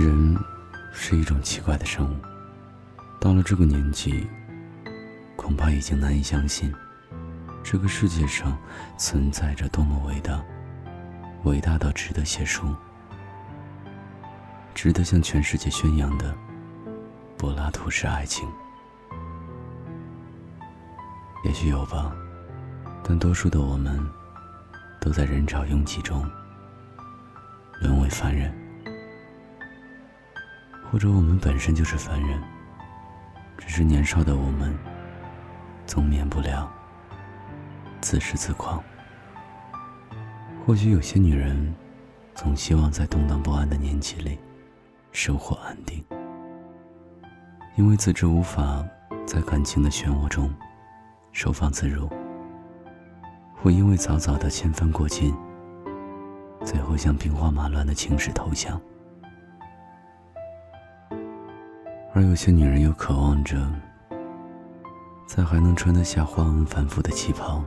人是一种奇怪的生物，到了这个年纪，恐怕已经难以相信，这个世界上存在着多么伟大，伟大到值得写书，值得向全世界宣扬的柏拉图式爱情。也许有吧，但多数的我们，都在人潮拥挤中沦为凡人。或者我们本身就是凡人，只是年少的我们，总免不了自恃自狂。或许有些女人，总希望在动荡不安的年纪里，收获安定，因为自知无法在感情的漩涡中收放自如，或因为早早的千帆过尽，最后向兵荒马乱的情史投降。而有些女人又渴望着，在还能穿得下花纹繁复的旗袍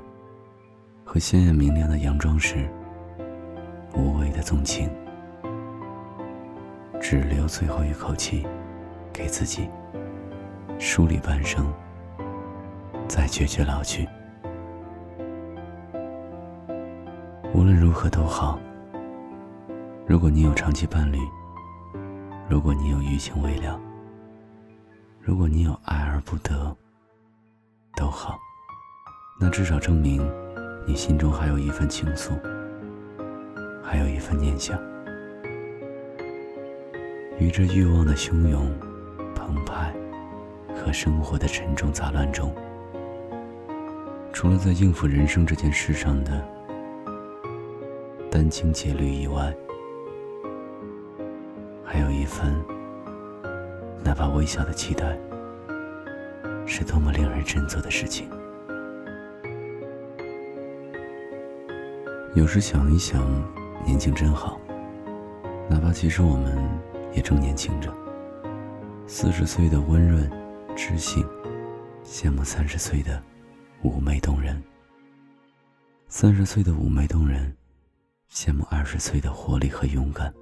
和鲜艳明亮的洋装时，无谓的纵情，只留最后一口气给自己，梳理半生，再决绝老去。无论如何都好。如果你有长期伴侣，如果你有余情未了。如果你有爱而不得，都好，那至少证明你心中还有一份情愫，还有一份念想。于这欲望的汹涌、澎湃和生活的沉重杂乱中，除了在应付人生这件事上的殚精竭虑以外，还有一份。哪怕微小的期待，是多么令人振作的事情。有时想一想，年轻真好。哪怕其实我们也正年轻着。四十岁的温润、知性，羡慕三十岁的妩媚动人；三十岁的妩媚动人，羡慕二十岁的活力和勇敢。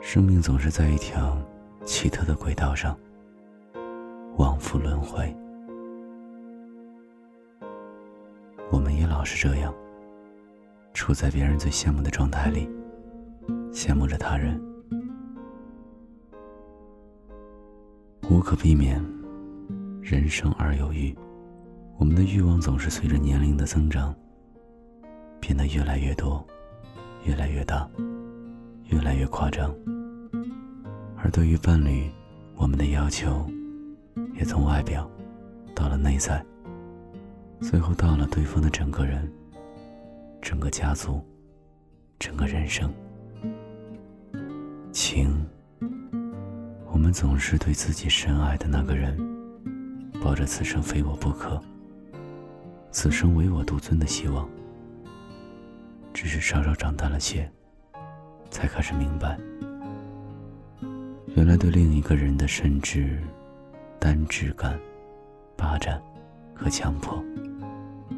生命总是在一条。奇特的轨道上，往复轮回。我们也老是这样，处在别人最羡慕的状态里，羡慕着他人。无可避免，人生而有欲，我们的欲望总是随着年龄的增长，变得越来越多，越来越大，越来越夸张。而对于伴侣，我们的要求也从外表到了内在，最后到了对方的整个人、整个家族、整个人生。情，我们总是对自己深爱的那个人，抱着此生非我不可、此生唯我独尊的希望。只是稍稍长大了些，才开始明白。原来对另一个人的甚至单质感、霸占和强迫，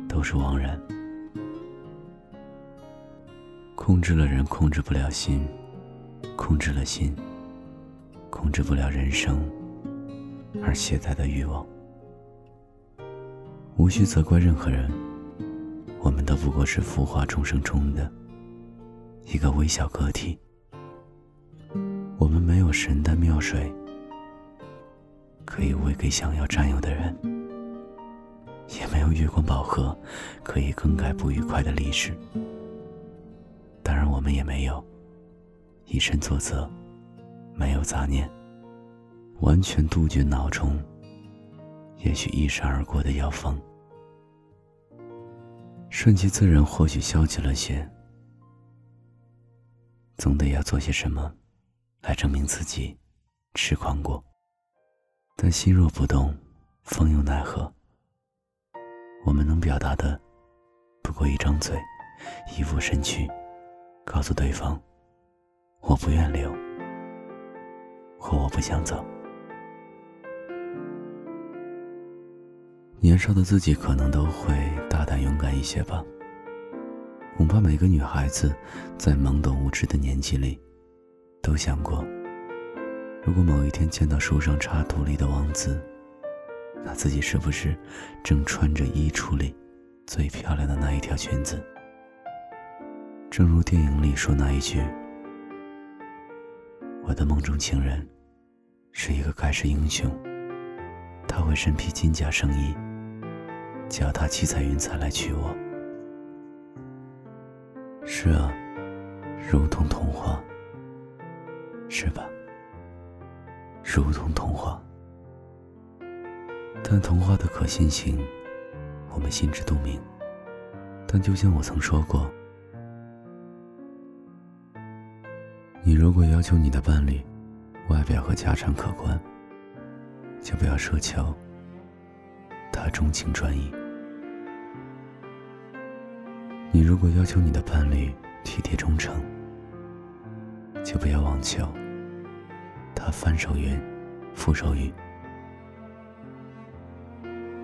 都是枉然。控制了人，控制不了心；控制了心，控制不了人生而携带的欲望。无需责怪任何人，我们都不过是浮华众生中的一个微小个体。神丹妙水，可以喂给想要占有的人；也没有月光宝盒，可以更改不愉快的历史。当然，我们也没有以身作则，没有杂念，完全杜绝脑中也许一闪而过的药方。顺其自然，或许消极了些，总得要做些什么。来证明自己痴狂过，但心若不动，风又奈何？我们能表达的，不过一张嘴，一副身躯，告诉对方：我不愿留，或我不想走。年少的自己可能都会大胆勇敢一些吧。恐怕每个女孩子在懵懂无知的年纪里。都想过，如果某一天见到书上插图里的王子，那自己是不是正穿着衣橱里最漂亮的那一条裙子？正如电影里说那一句：“我的梦中情人是一个盖世英雄，他会身披金甲圣衣，脚踏七彩云彩来娶我。”是啊，如同童话，是吧？如同童话。但童话的可信性，我们心知肚明。但就像我曾说过，你如果要求你的伴侣外表和家产可观，就不要奢求他钟情专一；你如果要求你的伴侣体贴忠诚，就不要妄求他翻手云覆手雨。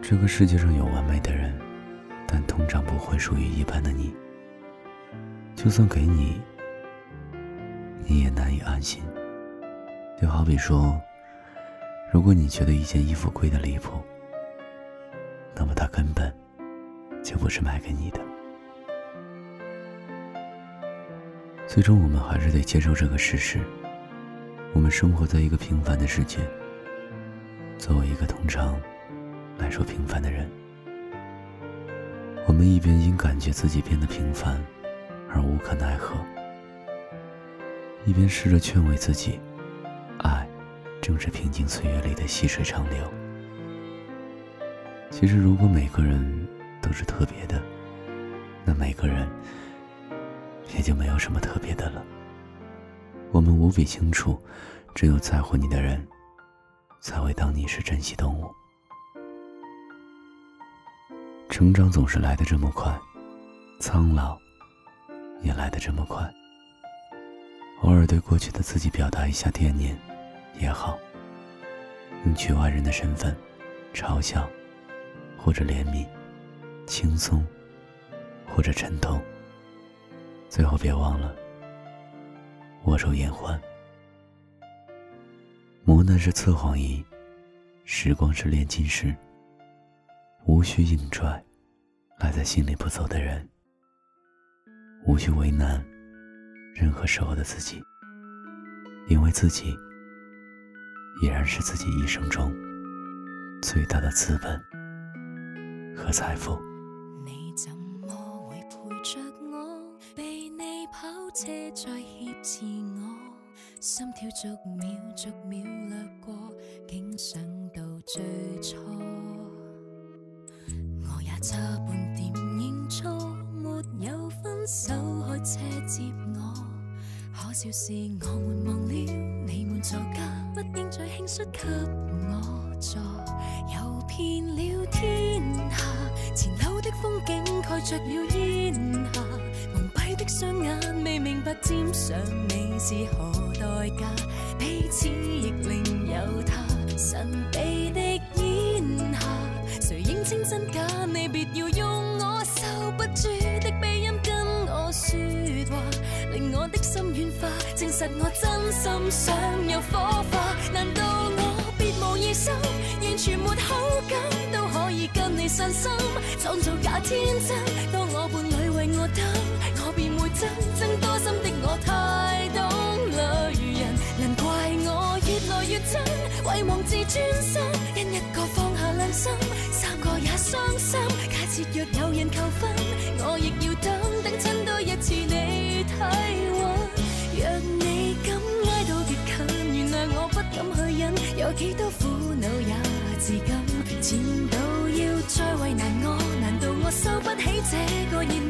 这个世界上有完美的人，但通常不会属于一般的你。就算给你，你也难以安心。就好比说，如果你觉得一件衣服贵的离谱，那么它根本就不是卖给你的。最终，我们还是得接受这个事实：我们生活在一个平凡的世界。作为一个通常。来说平凡的人，我们一边因感觉自己变得平凡而无可奈何，一边试着劝慰自己，爱正是平静岁月里的细水长流。其实，如果每个人都是特别的，那每个人也就没有什么特别的了。我们无比清楚，只有在乎你的人，才会当你是珍稀动物。成长总是来的这么快，苍老也来的这么快。偶尔对过去的自己表达一下惦念也好，用局外人的身份嘲笑或者怜悯，轻松或者沉痛。最后别忘了握手言欢。磨难是测谎仪，时光是炼金石。无需硬拽，赖在心里不走的人；无需为难任何时候的自己，因为自己依然是自己一生中最大的资本和财富。车再挟持我，心跳逐秒逐秒掠过，竟想到最初。我也差半点认错，没有分手开车接我。可笑是我们忘了你们座驾，不应再轻率给我坐。游遍了天下，前路的风景盖着了烟霞。的双眼未明白沾上你是何代价，彼此亦另有他神秘的烟霞。谁认清真假？你别要用我受不住的鼻音跟我说话，令我的心软化，证实我真心想有火花。难道我别无异心，完全没好感，都可以跟你散心，创造假天真。当我伴侣为我等，我便会真真多心的我太懂女人，难怪我越来越真，遗忘自尊心，因一个放下良心。三个也伤心，假设若有人求婚，我亦要等等亲多一次你体温。若你敢挨到极近，原谅我不敢去忍，有几多苦恼也自禁。前度要再为难我，难道我收不起这个热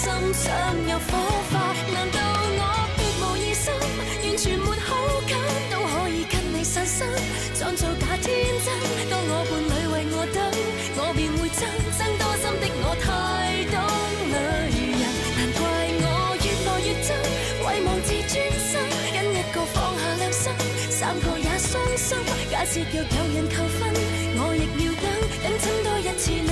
心想有火花，难道我别无疑心，完全没好感都可以跟你散心，装作假天真。当我伴侣为我等，我便会憎憎多心的我太懂女人，难怪我越来越憎，为忘自尊心，因一个放下良心，三个也伤心。假设若有人求婚，我亦要等，等亲多一次你